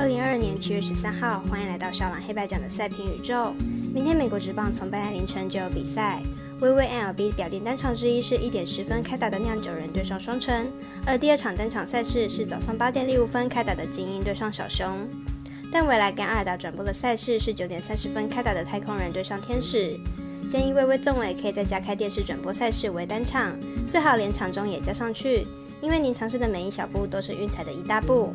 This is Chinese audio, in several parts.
二零二二年七月十三号，欢迎来到少朗黑白奖的赛评宇宙。明天美国职棒从半夜凌晨就有比赛。微微 L B 表定单场之一是一点十分开打的酿酒人对上双城，而第二场单场赛事是早上八点零五分开打的精英对上小熊。但未来跟阿尔达转播的赛事是九点三十分开打的太空人对上天使。建议微微纵委可以在家开电视转播赛事为单场，最好连场中也加上去，因为您尝试的每一小步都是运彩的一大步。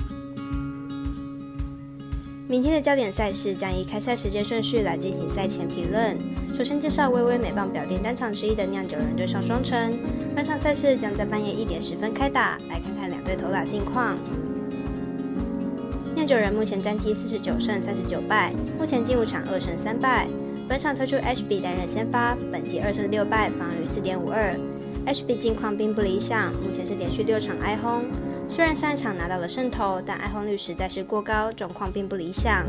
明天的焦点赛事将以开赛时间顺序来进行赛前评论。首先介绍微微美棒表定单场之一的酿酒人对上双城，本场赛事将在半夜一点十分开打，来看看两队投打近况。酿酒人目前战绩四十九胜三十九败，目前进五场二胜三败。本场推出 HB 担任先发，本季二胜六败，防御四点五二。HB 近况并不理想，目前是连续六场挨轰。虽然上一场拿到了胜投，但挨轰率实在是过高，状况并不理想。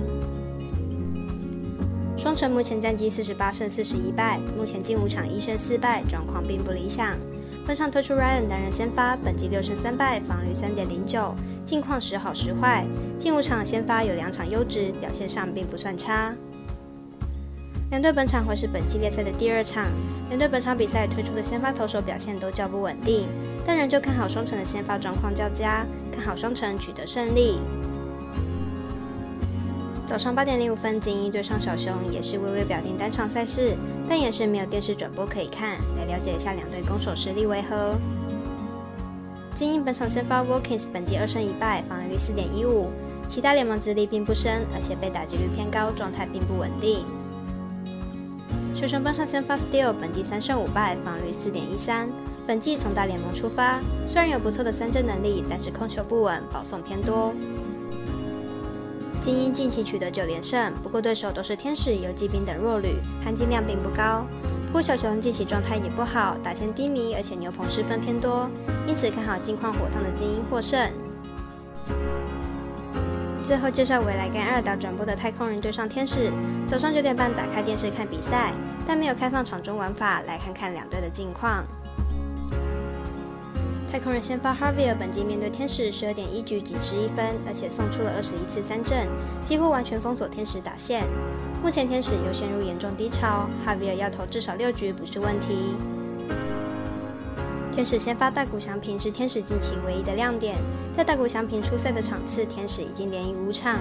双城目前战绩四十八胜四十一败，目前近五场一胜四败，状况并不理想。本场推出 Ryan 担任先发，本季六胜三败，防御三点零九。近况时好时坏，近五场先发有两场优质，表现上并不算差。两队本场会是本系列赛的第二场，两队本场比赛推出的先发投手表现都较不稳定，但仍旧看好双城的先发状况较佳，看好双城取得胜利。早上八点零五分，精英对上小熊，也是微微表定单场赛事，但也是没有电视转播可以看，来了解一下两队攻守实力为何。精英本场先发 Walkins 本季二胜一败，防御率四点一五，其他联盟资历并不深，而且被打击率偏高，状态并不稳定。小熊本场先发 Steel 本季三胜五败，防率四点一三，本季从大联盟出发，虽然有不错的三振能力，但是控球不稳，保送偏多。精英近期取得九连胜，不过对手都是天使、游击兵等弱旅，含金量并不高。不过小熊近期状态也不好，打线低迷，而且牛棚失分偏多，因此看好近况火烫的精英获胜。最后介绍未来跟二岛转播的太空人对上天使，早上九点半打开电视看比赛，但没有开放场中玩法，来看看两队的近况。太空人先发 Harvey 本季面对天使十二点一局仅失一分，而且送出了二十一次三振，几乎完全封锁天使打线。目前天使又陷入严重低潮，哈维尔要投至少六局不是问题。天使先发大谷翔平是天使近期唯一的亮点，在大谷翔平出赛的场次，天使已经连赢五场。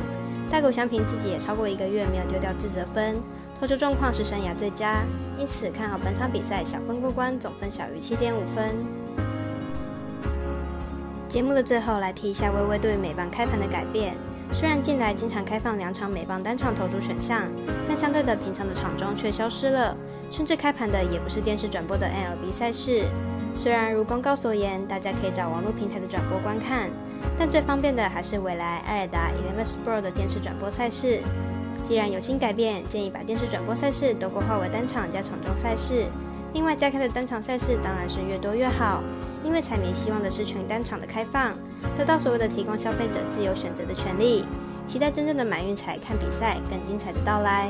大谷翔平自己也超过一个月没有丢掉自责分，投球状况是生涯最佳，因此看好本场比赛小分过关，总分小于七点五分。节目的最后来提一下微微对美棒开盘的改变。虽然近来经常开放两场美棒单场投注选项，但相对的平常的场中却消失了，甚至开盘的也不是电视转播的 MLB 赛事。虽然如公告所言，大家可以找网络平台的转播观看，但最方便的还是未来艾尔达 Elevens Pro 的电视转播赛事。既然有新改变，建议把电视转播赛事都规划为单场加场中赛事。另外加开的单场赛事当然是越多越好，因为彩民希望的是全单场的开放。得到所谓的提供消费者自由选择的权利，期待真正的满运彩看比赛更精彩的到来。